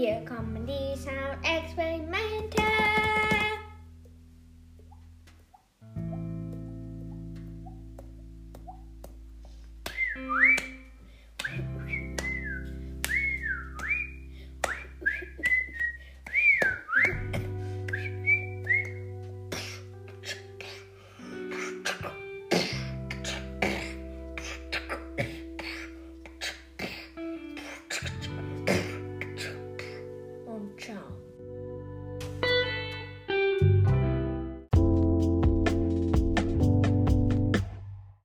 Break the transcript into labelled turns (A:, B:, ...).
A: Hier kommen die Soundexperimente. experimente